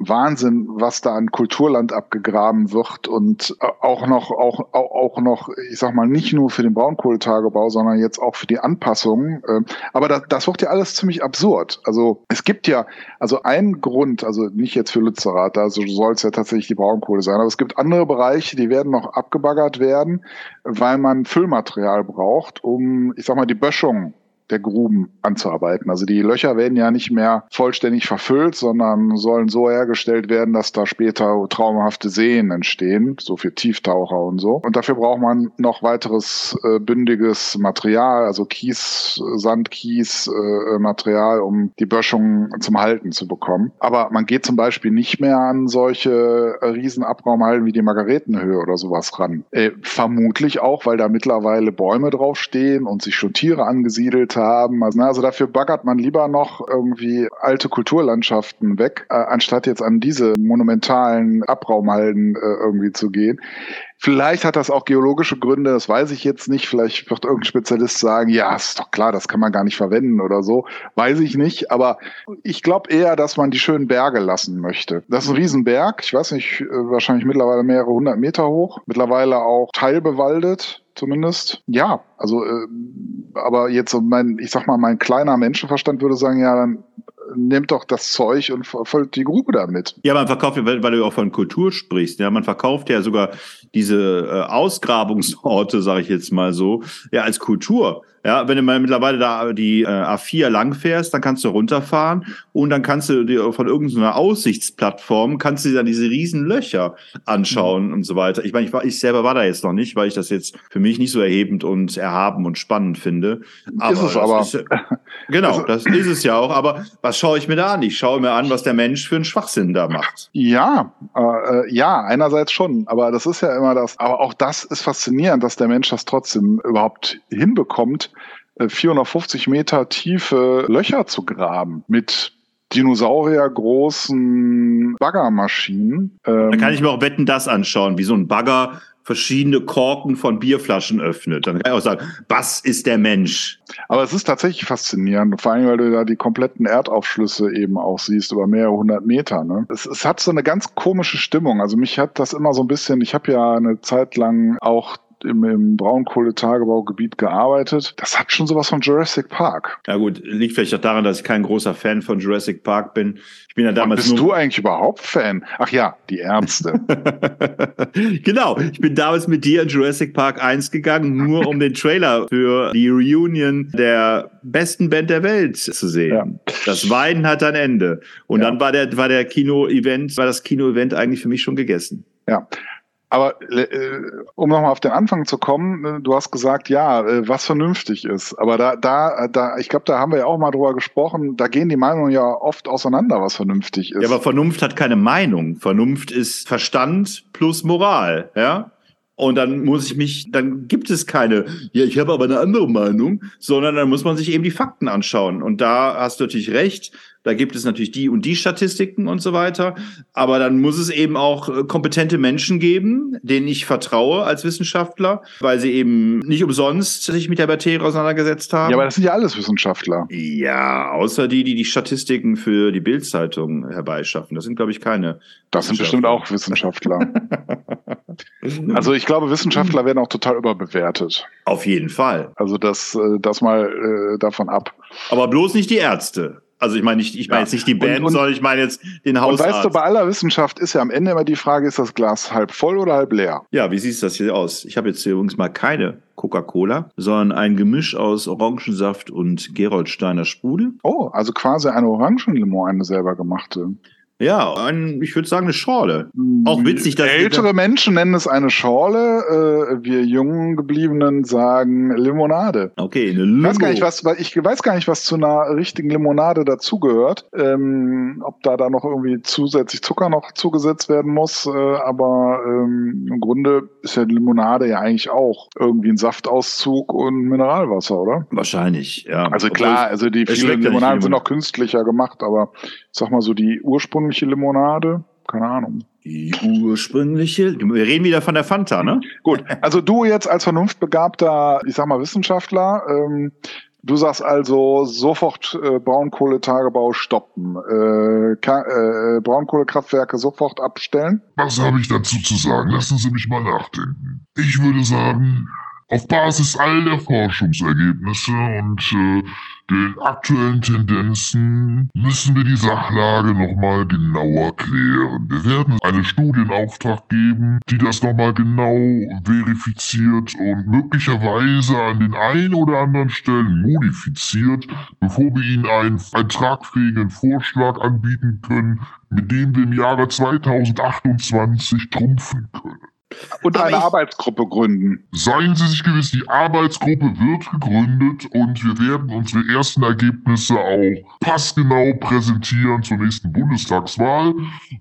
Wahnsinn, was da an Kulturland abgegraben wird und äh, auch noch, auch, auch, auch noch, ich sag mal, nicht nur für den Braunkohletagebau, sondern jetzt auch für die Anpassungen. Ähm, aber das, das wird ja alles ziemlich absurd. Also es gibt ja, also ein Grund, also nicht jetzt für Lützerath, da soll es ja tatsächlich die Braunkohle sein, aber es gibt andere Bereiche, die werden noch abgebaggert werden, weil man Füllmaterial braucht, um, ich sag mal, die Böschung der Gruben anzuarbeiten. Also die Löcher werden ja nicht mehr vollständig verfüllt, sondern sollen so hergestellt werden, dass da später traumhafte Seen entstehen, so für Tieftaucher und so. Und dafür braucht man noch weiteres äh, bündiges Material, also Kies, Sand, Kies, äh, Material, um die Böschung zum Halten zu bekommen. Aber man geht zum Beispiel nicht mehr an solche äh, Riesenabraumhalden wie die Margaretenhöhe oder sowas ran. Äh, vermutlich auch, weil da mittlerweile Bäume draufstehen und sich schon Tiere angesiedelt haben. Also, also dafür baggert man lieber noch irgendwie alte Kulturlandschaften weg, äh, anstatt jetzt an diese monumentalen Abraumhalden äh, irgendwie zu gehen. Vielleicht hat das auch geologische Gründe, das weiß ich jetzt nicht. Vielleicht wird irgendein Spezialist sagen, ja, ist doch klar, das kann man gar nicht verwenden oder so. Weiß ich nicht. Aber ich glaube eher, dass man die schönen Berge lassen möchte. Das ist ein Riesenberg. Ich weiß nicht, äh, wahrscheinlich mittlerweile mehrere hundert Meter hoch. Mittlerweile auch teilbewaldet zumindest. Ja, also, äh, aber jetzt so mein, ich sag mal, mein kleiner Menschenverstand würde sagen, ja, dann nimmt doch das Zeug und verfolgt die Grube damit. Ja, man verkauft, weil, weil du auch von Kultur sprichst, ja, man verkauft ja sogar diese äh, Ausgrabungsorte, [laughs] sage ich jetzt mal so, ja, als Kultur. Ja, wenn du mal mittlerweile da die äh, A4 langfährst, dann kannst du runterfahren und dann kannst du dir von irgendeiner Aussichtsplattform kannst du dir dann diese riesen Löcher anschauen mhm. und so weiter. Ich meine, ich, war, ich selber war da jetzt noch nicht, weil ich das jetzt für mich nicht so erhebend und erhaben und spannend finde. Aber ist es aber. Ist, genau, [laughs] das ist es ja auch. Aber was schaue ich mir da an? Ich schaue mir an, was der Mensch für einen Schwachsinn da macht. Ja, äh, ja, einerseits schon. Aber das ist ja immer das. Aber auch das ist faszinierend, dass der Mensch das trotzdem überhaupt hinbekommt, 450 äh, Meter tiefe Löcher zu graben mit Dinosaurier großen Baggermaschinen. Ähm, da kann ich mir auch Wetten das anschauen, wie so ein Bagger verschiedene Korken von Bierflaschen öffnet. Dann kann ich auch sagen, was ist der Mensch? Aber es ist tatsächlich faszinierend, vor allem, weil du da die kompletten Erdaufschlüsse eben auch siehst, über mehrere hundert Meter. Ne? Es, es hat so eine ganz komische Stimmung. Also mich hat das immer so ein bisschen, ich habe ja eine Zeit lang auch im, im Braunkohletagebaugebiet gearbeitet. Das hat schon sowas von Jurassic Park. Ja gut, liegt vielleicht auch daran, dass ich kein großer Fan von Jurassic Park bin. Ich bin ja damals Und bist du eigentlich überhaupt Fan? Ach ja, die Ärzte. [laughs] genau, ich bin damals mit dir in Jurassic Park 1 gegangen, nur um den Trailer für die Reunion der besten Band der Welt zu sehen. Ja. Das Weinen hat ein Ende. Und ja. dann war der, war der Kino-Event, war das Kino-Event eigentlich für mich schon gegessen. Ja, aber äh, um nochmal auf den Anfang zu kommen, äh, du hast gesagt, ja, äh, was vernünftig ist. Aber da, da, da, ich glaube, da haben wir ja auch mal drüber gesprochen, da gehen die Meinungen ja oft auseinander, was vernünftig ist. Ja, aber Vernunft hat keine Meinung. Vernunft ist Verstand plus Moral, ja. Und dann muss ich mich, dann gibt es keine, ja, ich habe aber eine andere Meinung, sondern dann muss man sich eben die Fakten anschauen. Und da hast du natürlich recht. Da gibt es natürlich die und die Statistiken und so weiter. Aber dann muss es eben auch äh, kompetente Menschen geben, denen ich vertraue als Wissenschaftler, weil sie eben nicht umsonst sich mit der Materie auseinandergesetzt haben. Ja, aber das sind ja alles Wissenschaftler. Ja, außer die, die die Statistiken für die Bildzeitung herbeischaffen. Das sind, glaube ich, keine. Das sind bestimmt auch Wissenschaftler. [laughs] also ich glaube, Wissenschaftler werden auch total überbewertet. Auf jeden Fall. Also das, äh, das mal äh, davon ab. Aber bloß nicht die Ärzte. Also ich meine nicht, ich meine ja. jetzt nicht die Band, und, und, sondern ich meine jetzt den Hausarzt. Und weißt du, bei aller Wissenschaft ist ja am Ende immer die Frage, ist das Glas halb voll oder halb leer? Ja, wie sieht das hier aus? Ich habe jetzt hier übrigens mal keine Coca-Cola, sondern ein Gemisch aus Orangensaft und Geroldsteiner Sprudel. Oh, also quasi eine Orangenlimo, eine selber gemachte. Ja, ein, ich würde sagen eine Schorle. Auch witzig, dass ältere Menschen nennen es eine Schorle, äh, wir jungen gebliebenen sagen Limonade. Okay, eine Limo. Ich weiß gar nicht, was, ich weiß gar nicht, was zu einer richtigen Limonade dazugehört. Ähm, ob da da noch irgendwie zusätzlich Zucker noch zugesetzt werden muss, äh, aber ähm, im Grunde ist ja Limonade ja eigentlich auch irgendwie ein Saftauszug und Mineralwasser, oder? Wahrscheinlich, ja. Also klar, also die vielen Limonaden sind auch künstlicher gemacht, aber sag mal so die ursprüngliche Limonade, keine Ahnung. Die ursprüngliche, wir reden wieder von der Fanta, ne? Gut, also du jetzt als vernunftbegabter, ich sag mal Wissenschaftler, ähm, du sagst also sofort äh, Braunkohletagebau stoppen, äh, äh, Braunkohlekraftwerke sofort abstellen. Was habe ich dazu zu sagen? Lassen Sie mich mal nachdenken. Ich würde sagen, auf Basis all der Forschungsergebnisse und äh, den aktuellen Tendenzen müssen wir die Sachlage nochmal genauer klären. Wir werden eine Studie in Auftrag geben, die das nochmal genau verifiziert und möglicherweise an den ein oder anderen Stellen modifiziert, bevor wir Ihnen einen, einen tragfähigen Vorschlag anbieten können, mit dem wir im Jahre 2028 trumpfen können. Und Aber eine Arbeitsgruppe gründen. Seien Sie sich gewiss, die Arbeitsgruppe wird gegründet und wir werden unsere ersten Ergebnisse auch passgenau präsentieren zur nächsten Bundestagswahl.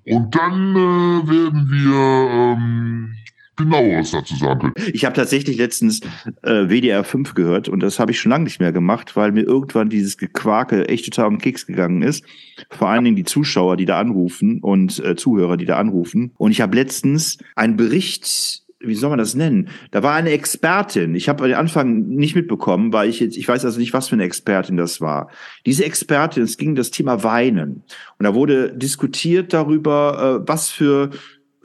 Und dann äh, werden wir ähm, genau was dazu sagen können. Ich habe tatsächlich letztens äh, WDR 5 gehört und das habe ich schon lange nicht mehr gemacht, weil mir irgendwann dieses Gequake echt total um den Keks gegangen ist. Vor allen Dingen die Zuschauer, die da anrufen und äh, Zuhörer, die da anrufen. Und ich habe letztens einen Bericht wie soll man das nennen? Da war eine Expertin. Ich habe den Anfang nicht mitbekommen, weil ich jetzt, ich weiß also nicht, was für eine Expertin das war. Diese Expertin, es ging das Thema Weinen. Und da wurde diskutiert darüber, äh, was für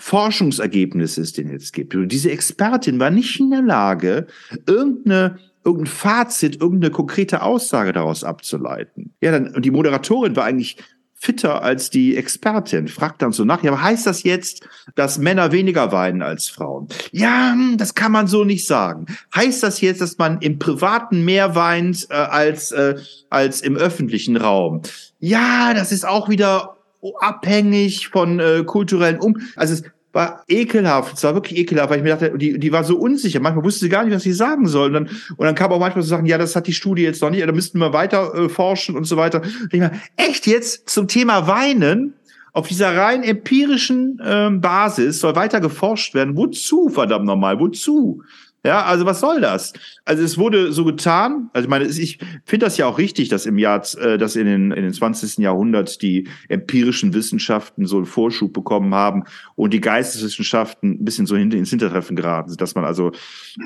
Forschungsergebnisse es denn jetzt gibt. Und diese Expertin war nicht in der Lage, irgendeine irgendein Fazit, irgendeine konkrete Aussage daraus abzuleiten. Ja, dann, und die Moderatorin war eigentlich fitter als die Expertin, fragt dann so nach, ja, aber heißt das jetzt, dass Männer weniger weinen als Frauen? Ja, hm, das kann man so nicht sagen. Heißt das jetzt, dass man im Privaten mehr weint äh, als, äh, als im öffentlichen Raum? Ja, das ist auch wieder abhängig von äh, kulturellen Um. Also es war ekelhaft. Es war wirklich ekelhaft, weil ich mir dachte, die, die war so unsicher. Manchmal wusste sie gar nicht, was sie sagen soll. Und dann, und dann kam auch manchmal so Sachen, ja, das hat die Studie jetzt noch nicht, da müssten wir weiter äh, forschen und so weiter. Und ich mir, echt jetzt zum Thema Weinen? Auf dieser rein empirischen ähm, Basis soll weiter geforscht werden. Wozu, verdammt nochmal? Wozu? Ja, also was soll das? Also es wurde so getan, also ich meine, ich finde das ja auch richtig, dass im Jahr, äh, dass in den, in den 20. Jahrhundert die empirischen Wissenschaften so einen Vorschub bekommen haben und die Geisteswissenschaften ein bisschen so hinter ins Hintertreffen geraten sind, dass man also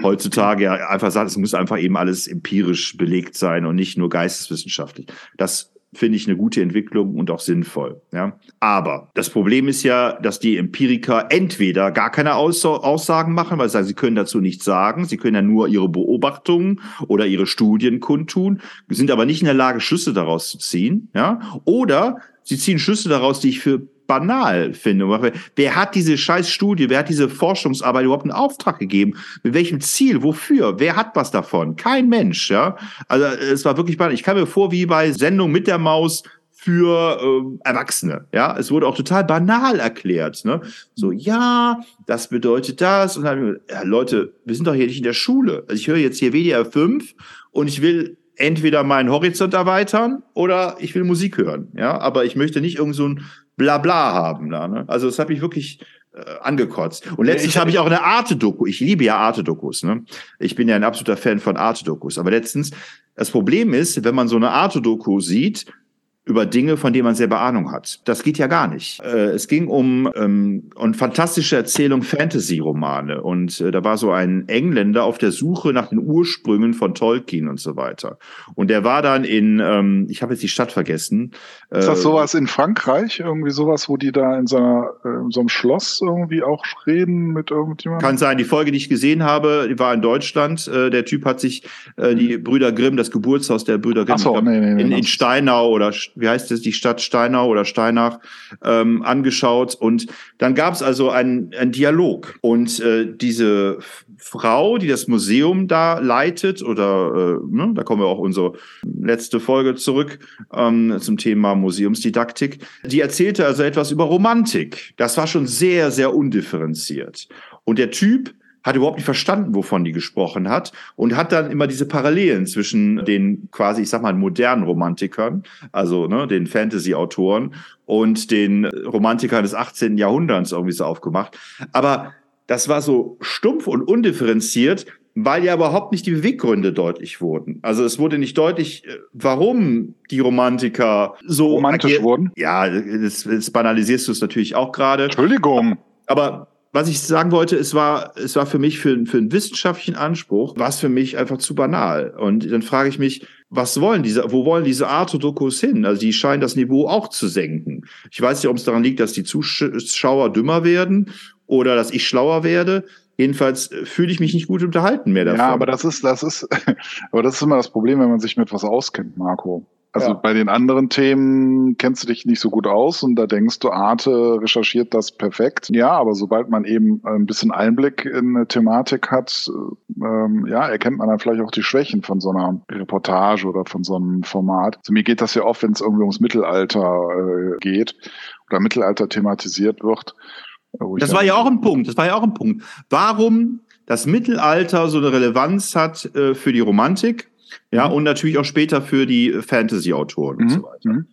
heutzutage ja einfach sagt, es muss einfach eben alles empirisch belegt sein und nicht nur geisteswissenschaftlich. Das finde ich eine gute Entwicklung und auch sinnvoll. Ja. Aber das Problem ist ja, dass die Empiriker entweder gar keine Aussagen machen, weil sie sagen, sie können dazu nichts sagen, sie können ja nur ihre Beobachtungen oder ihre Studien kundtun, sind aber nicht in der Lage, Schlüsse daraus zu ziehen. Ja. Oder sie ziehen Schlüsse daraus, die ich für banal finde. Wer hat diese scheiß Studie, wer hat diese Forschungsarbeit überhaupt einen Auftrag gegeben? Mit welchem Ziel? Wofür? Wer hat was davon? Kein Mensch, ja. Also es war wirklich banal. Ich kam mir vor wie bei Sendung mit der Maus für äh, Erwachsene. Ja, es wurde auch total banal erklärt. Ne? So, ja, das bedeutet das. Und dann, ja, Leute, wir sind doch hier nicht in der Schule. Also ich höre jetzt hier WDR 5 und ich will entweder meinen Horizont erweitern oder ich will Musik hören. Ja, aber ich möchte nicht irgend so ein Blabla haben da. Ne? Also das habe ich wirklich äh, angekotzt. Und letztens habe ich auch eine Arte-Doku. Ich liebe ja Arte-Dokus. Ne? Ich bin ja ein absoluter Fan von Arte-Dokus. Aber letztens, das Problem ist, wenn man so eine Arte-Doku sieht, über Dinge, von denen man selber Ahnung hat. Das geht ja gar nicht. Äh, es ging um ähm, um fantastische Erzählung Fantasy-Romane und äh, da war so ein Engländer auf der Suche nach den Ursprüngen von Tolkien und so weiter. Und der war dann in, ähm, ich habe jetzt die Stadt vergessen. Ist das äh, sowas in Frankreich? Irgendwie sowas, wo die da in so, einer, äh, in so einem Schloss irgendwie auch reden mit irgendjemandem? Kann sein. Die Folge, die ich gesehen habe, die war in Deutschland. Äh, der Typ hat sich äh, die Brüder Grimm, das Geburtshaus der Brüder Grimm, so, nee, nee, nee, in, in Steinau oder wie heißt es, die Stadt Steinau oder Steinach ähm, angeschaut. Und dann gab es also einen, einen Dialog. Und äh, diese Frau, die das Museum da leitet, oder äh, ne, da kommen wir auch unsere letzte Folge zurück ähm, zum Thema Museumsdidaktik, die erzählte also etwas über Romantik. Das war schon sehr, sehr undifferenziert. Und der Typ hat überhaupt nicht verstanden, wovon die gesprochen hat und hat dann immer diese Parallelen zwischen den quasi, ich sag mal, modernen Romantikern, also ne, den Fantasy-Autoren und den Romantikern des 18. Jahrhunderts irgendwie so aufgemacht. Aber das war so stumpf und undifferenziert, weil ja überhaupt nicht die Beweggründe deutlich wurden. Also es wurde nicht deutlich, äh, warum die Romantiker so romantisch wurden. Ja, das, das banalisierst du es natürlich auch gerade. Entschuldigung. Aber was ich sagen wollte, es war, es war für mich für, für einen wissenschaftlichen Anspruch, war es für mich einfach zu banal. Und dann frage ich mich, was wollen diese, wo wollen diese Arte-Dokus hin? Also die scheinen das Niveau auch zu senken. Ich weiß nicht, ob es daran liegt, dass die Zuschauer dümmer werden oder dass ich schlauer werde. Jedenfalls fühle ich mich nicht gut unterhalten mehr davon. Ja, aber das ist, das ist, [laughs] aber das ist immer das Problem, wenn man sich mit was auskennt, Marco. Also Ja. bei den anderen Themen kennst du dich nicht so gut aus und da denkst du, Arte recherchiert das perfekt. Ja, aber sobald man eben ein bisschen Einblick in eine Thematik hat, ähm, ja, erkennt man dann vielleicht auch die Schwächen von so einer Reportage oder von so einem Format. Also mir geht das ja oft, wenn es irgendwie ums Mittelalter äh, geht oder Mittelalter thematisiert wird. Das war ja auch ein Punkt. Das war ja auch ein Punkt. Warum das Mittelalter so eine Relevanz hat äh, für die Romantik, ja, Mhm. und natürlich auch später für die Fantasy-Autoren und Mhm. so weiter. Mhm.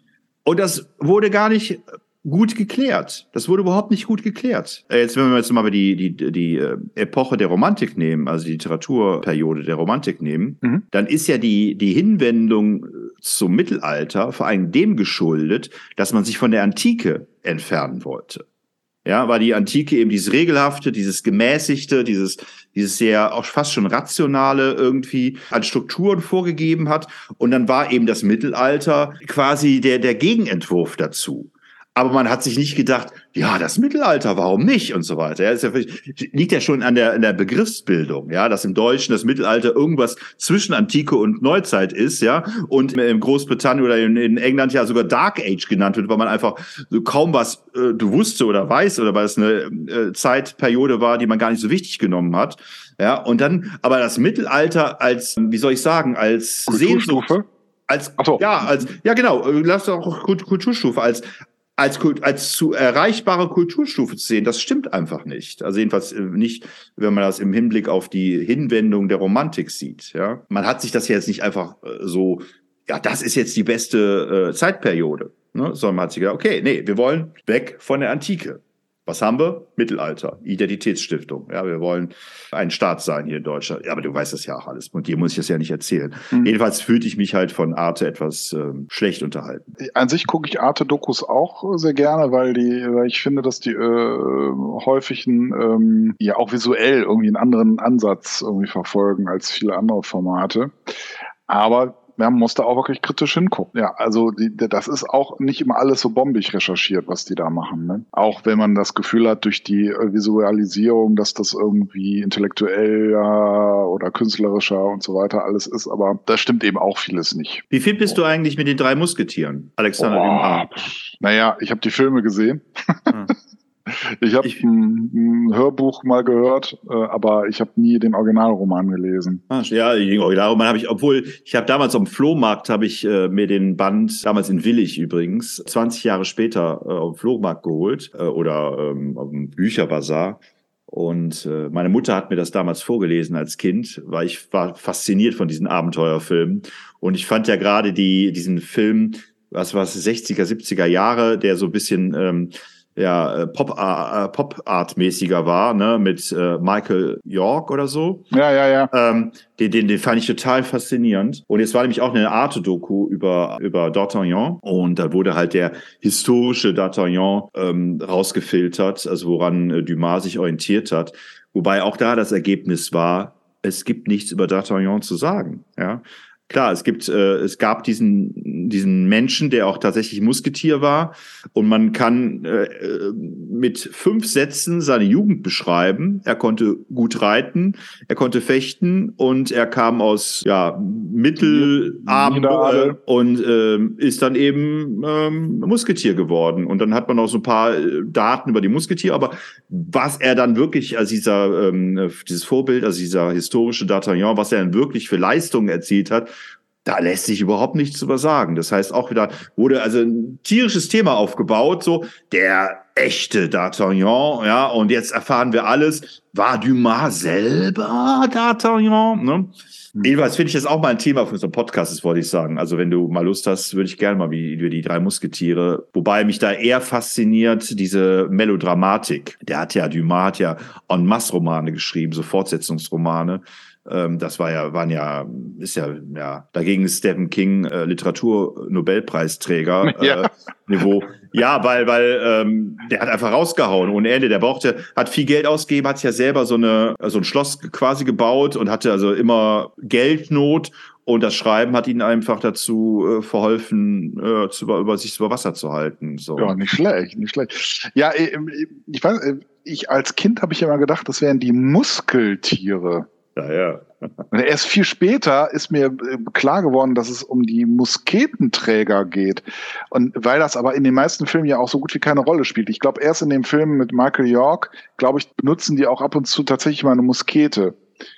Und das wurde gar nicht gut geklärt. Das wurde überhaupt nicht gut geklärt. Äh, Jetzt, wenn wir jetzt mal die, die, die äh, Epoche der Romantik nehmen, also die Literaturperiode der Romantik nehmen, Mhm. dann ist ja die, die Hinwendung äh, zum Mittelalter vor allem dem geschuldet, dass man sich von der Antike entfernen wollte. Ja, weil die Antike eben dieses regelhafte, dieses gemäßigte, dieses, dieses sehr auch fast schon rationale irgendwie an Strukturen vorgegeben hat. Und dann war eben das Mittelalter quasi der, der Gegenentwurf dazu. Aber man hat sich nicht gedacht, ja, das Mittelalter, warum nicht und so weiter. Ja, ist ja, liegt ja schon an der, an der Begriffsbildung, ja, dass im Deutschen das Mittelalter irgendwas zwischen Antike und Neuzeit ist, ja, und in Großbritannien oder in, in England ja sogar Dark Age genannt wird, weil man einfach so kaum was äh, du wusste oder weiß oder weil es eine äh, Zeitperiode war, die man gar nicht so wichtig genommen hat. Ja, und dann aber das Mittelalter als, wie soll ich sagen, als Sehnsucht, als so. ja, als ja genau, äh, lass auch Kult- Kulturstufe als als als zu erreichbare Kulturstufe zu sehen, das stimmt einfach nicht. Also jedenfalls äh, nicht, wenn man das im Hinblick auf die Hinwendung der Romantik sieht. Ja, man hat sich das jetzt nicht einfach äh, so, ja, das ist jetzt die beste äh, Zeitperiode, ne? sondern man hat sich gedacht, okay, nee, wir wollen weg von der Antike. Was haben wir? Mittelalter, Identitätsstiftung. Ja, wir wollen ein Staat sein hier in Deutschland. Ja, aber du weißt das ja auch alles. Und dir muss ich das ja nicht erzählen. Mhm. Jedenfalls fühlte ich mich halt von Arte etwas ähm, schlecht unterhalten. An sich gucke ich Arte-Dokus auch sehr gerne, weil die, weil ich finde, dass die äh, häufig einen, ähm, ja auch visuell irgendwie einen anderen Ansatz irgendwie verfolgen als viele andere Formate. Aber man muss da auch wirklich kritisch hingucken. Ja, also die, das ist auch nicht immer alles so bombig recherchiert, was die da machen. Ne? Auch wenn man das Gefühl hat, durch die äh, Visualisierung, dass das irgendwie intellektueller oder künstlerischer und so weiter alles ist. Aber da stimmt eben auch vieles nicht. Wie fit bist du eigentlich mit den drei Musketieren, Alexander Oh? Naja, ich habe die Filme gesehen. Ah. [laughs] Ich habe ein, ein Hörbuch mal gehört, äh, aber ich habe nie den Originalroman gelesen. Ah, ja, den Originalroman habe ich, obwohl ich habe damals am Flohmarkt habe ich äh, mir den Band damals in Willig übrigens 20 Jahre später äh, auf dem Flohmarkt geholt äh, oder ähm, auf dem Bücherbazar und äh, meine Mutter hat mir das damals vorgelesen als Kind, weil ich war fasziniert von diesen Abenteuerfilmen und ich fand ja gerade die diesen Film, was war es 60er 70er Jahre, der so ein bisschen ähm, ja, äh, Pop, äh, Pop-Art-mäßiger war, ne, mit äh, Michael York oder so. Ja, ja, ja. Ähm, den, den, den fand ich total faszinierend. Und jetzt war nämlich auch eine Arte-Doku über, über D'Artagnan. Und da wurde halt der historische D'Artagnan ähm, rausgefiltert, also woran äh, Dumas sich orientiert hat. Wobei auch da das Ergebnis war, es gibt nichts über D'Artagnan zu sagen. Ja. Klar, es gibt, äh, es gab diesen, diesen Menschen, der auch tatsächlich Musketier war. Und man kann äh, äh, mit fünf Sätzen seine Jugend beschreiben. Er konnte gut reiten, er konnte fechten und er kam aus ja, mittelarm äh, und ähm, ist dann eben ähm, Musketier geworden. Und dann hat man noch so ein paar äh, Daten über die Musketiere, aber was er dann wirklich, also dieser, ähm, dieses Vorbild, also dieser historische D'Artagnan, was er dann wirklich für Leistungen erzielt hat, da lässt sich überhaupt nichts drüber sagen. Das heißt auch wieder, wurde also ein tierisches Thema aufgebaut, so der echte D'Artagnan, ja, und jetzt erfahren wir alles. War Dumas selber D'Artagnan? Ne? Jedenfalls finde ich das auch mal ein Thema für unseren Podcast, das wollte ich sagen. Also wenn du mal Lust hast, würde ich gerne mal wie, wie die drei Musketiere, wobei mich da eher fasziniert diese Melodramatik. Der hat ja, Dumas hat ja en masse Romane geschrieben, so Fortsetzungsromane. Ähm, das war ja, waren ja, ist ja, ja, dagegen ist Stephen King äh, Literatur-Nobelpreisträger [laughs] Ja. äh, Niveau. Ja, weil, weil ähm, der hat einfach rausgehauen ohne Ende. Der brauchte, hat viel Geld ausgegeben, hat sich ja selber so eine, so ein Schloss quasi gebaut und hatte also immer Geldnot. Und das Schreiben hat ihn einfach dazu äh, verholfen, äh, zu, über, über sich über Wasser zu halten. So. Ja, nicht schlecht, nicht schlecht. Ja, äh, ich weiß, äh, ich als Kind habe ich immer gedacht, das wären die Muskeltiere. Ja, ja. Erst viel später ist mir äh, klar geworden, dass es um die Musketenträger geht. Und weil das aber in den meisten Filmen ja auch so gut wie keine Rolle spielt. Ich glaube, erst in dem Film mit Michael York, glaube ich, benutzen die auch ab und zu tatsächlich mal eine Muskete.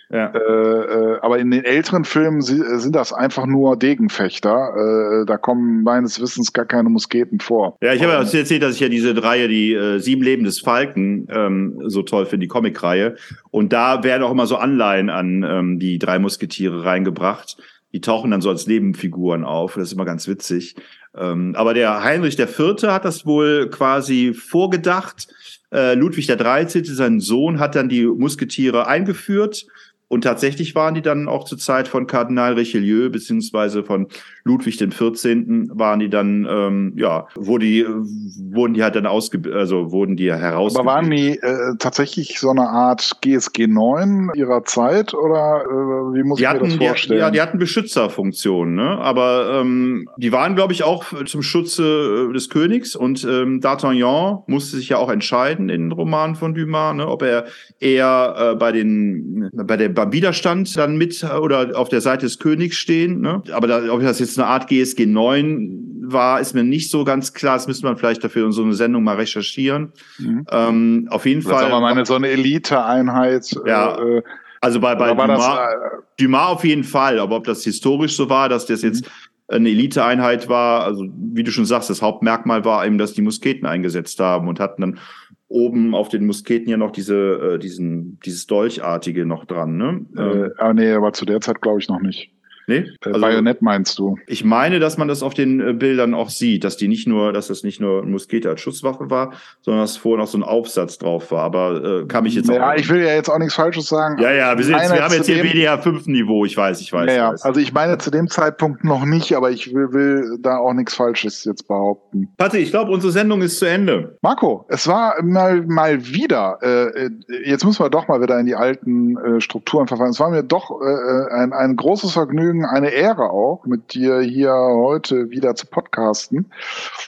Ja. Äh, äh, aber in den älteren Filmen äh, sind das einfach nur Degenfechter. Äh, da kommen meines Wissens gar keine Musketen vor. Ja, ich habe ja erzählt, dass ich ja diese Reihe, die äh, Sieben Leben des Falken, ähm, so toll finde, die Comicreihe. Und da werden auch immer so Anleihen an ähm, die drei Musketiere reingebracht. Die tauchen dann so als Nebenfiguren auf. Das ist immer ganz witzig. Ähm, aber der Heinrich der Vierte hat das wohl quasi vorgedacht. Äh, Ludwig der 13., sein Sohn, hat dann die Musketiere eingeführt. Und tatsächlich waren die dann auch zur Zeit von Kardinal Richelieu beziehungsweise von Ludwig den 14. waren die dann, ähm, ja, wurde die, wurden die halt dann ausge, also wurden die heraus. Aber waren die äh, tatsächlich so eine Art GSG 9 ihrer Zeit oder äh, wie muss Die ich mir hatten, das die, vorstellen? ja, die hatten Beschützerfunktionen, ne? aber ähm, die waren, glaube ich, auch zum Schutze äh, des Königs und ähm, D'Artagnan musste sich ja auch entscheiden in den Romanen von Dumas, ne? ob er eher äh, bei den bei der beim Widerstand dann mit äh, oder auf der Seite des Königs stehen. Ne? Aber da, ob das jetzt eine Art GSG 9 war, ist mir nicht so ganz klar. Das müsste man vielleicht dafür in so eine Sendung mal recherchieren. Mhm. Ähm, auf jeden Oder Fall. sagen wir mal eine, so eine Elite-Einheit. Ja, äh, also bei, bei war das, Dumas, äh, Dumas auf jeden Fall, aber ob das historisch so war, dass das jetzt eine Eliteeinheit war, also wie du schon sagst, das Hauptmerkmal war eben, dass die Musketen eingesetzt haben und hatten dann oben auf den Musketen ja noch diese, äh, diesen, dieses Dolchartige noch dran, ne? Ähm, äh, ah, nee, aber zu der Zeit glaube ich noch nicht. Nee? Äh, Also, Bajonett meinst du? ich meine, dass man das auf den äh, Bildern auch sieht, dass die nicht nur, dass das nicht nur ein Muskete als Schusswaffe war, sondern dass vorher noch so ein Aufsatz drauf war. Aber äh, kann ich jetzt Ja, auch. ich will ja jetzt auch nichts Falsches sagen. ja, ja, wir, sind jetzt, wir haben jetzt hier WDR 5 Niveau, ich weiß, ich weiß. Ja, ja, weiß. also ich meine zu dem Zeitpunkt noch nicht, aber ich will, will da auch nichts Falsches jetzt behaupten. Patrick, ich glaube, unsere Sendung ist zu Ende. Marco, es war mal, mal wieder, äh, äh, jetzt müssen wir doch mal wieder in die alten äh, Strukturen verfallen. Es war mir doch äh, ein, ein großes Vergnügen, eine Ehre auch, mit dir hier heute wieder zu podcasten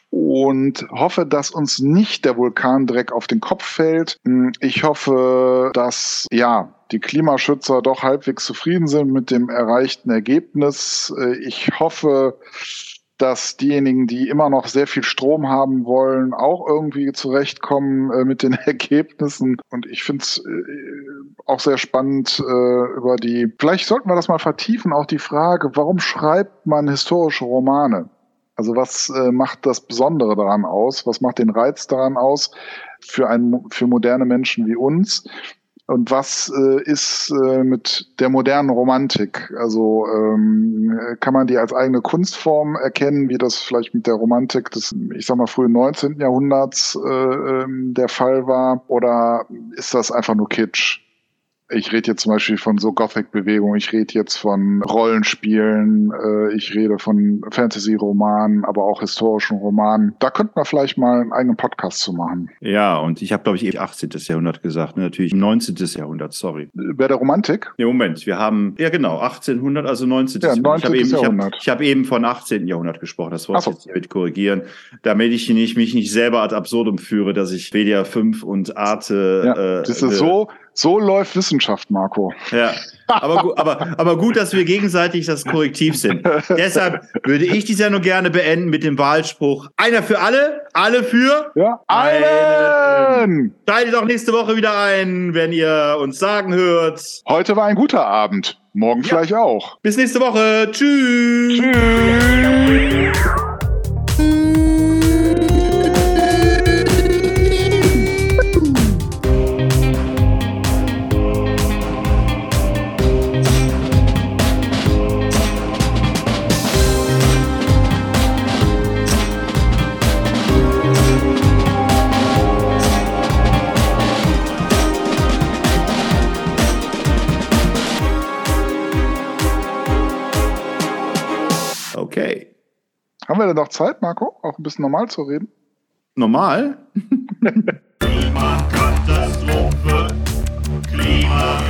und hoffe, dass uns nicht der Vulkandreck auf den Kopf fällt. Ich hoffe, dass, ja, die Klimaschützer doch halbwegs zufrieden sind mit dem erreichten Ergebnis. Ich hoffe, dass diejenigen, die immer noch sehr viel Strom haben wollen, auch irgendwie zurechtkommen äh, mit den [laughs] Ergebnissen. Und ich finde es äh, auch sehr spannend äh, über die, vielleicht sollten wir das mal vertiefen, auch die Frage, warum schreibt man historische Romane? Also was äh, macht das Besondere daran aus? Was macht den Reiz daran aus für, ein, für moderne Menschen wie uns? Und was äh, ist äh, mit der modernen Romantik? Also ähm, kann man die als eigene Kunstform erkennen, wie das vielleicht mit der Romantik des, ich sag mal, frühen 19. Jahrhunderts äh, ähm, der Fall war? Oder ist das einfach nur Kitsch? Ich rede jetzt zum Beispiel von so Gothic-Bewegung, ich rede jetzt von Rollenspielen, äh, ich rede von Fantasy-Romanen, aber auch historischen Romanen. Da könnten wir vielleicht mal einen eigenen Podcast zu machen. Ja, und ich habe, glaube ich, 18. Jahrhundert gesagt. Ne? Natürlich 19. Jahrhundert, sorry. Bei der Romantik? Nee, Moment, wir haben, ja genau, 1800, also 19. Ja, Jahrhundert. Ich habe 19. eben, hab, hab eben von 18. Jahrhundert gesprochen, das wollte so. ich jetzt hiermit korrigieren, damit ich nicht, mich nicht selber ad absurdum führe, dass ich WDR 5 und Arte... Ja, äh, das ist äh, so, so läuft Wissenschaft, Marco. Ja, aber, aber, aber gut, dass wir gegenseitig das Korrektiv sind. [laughs] Deshalb würde ich die Sendung gerne beenden mit dem Wahlspruch, einer für alle, alle für... Ja, allen! Schaltet auch nächste Woche wieder ein, wenn ihr uns sagen hört. Heute war ein guter Abend. Morgen vielleicht auch. Bis nächste Woche. Tschüss. Tschüss. Haben wir denn noch Zeit, Marco? Auch ein bisschen normal zu reden? Normal? [laughs] Klimakatastrophe, Klimawandel.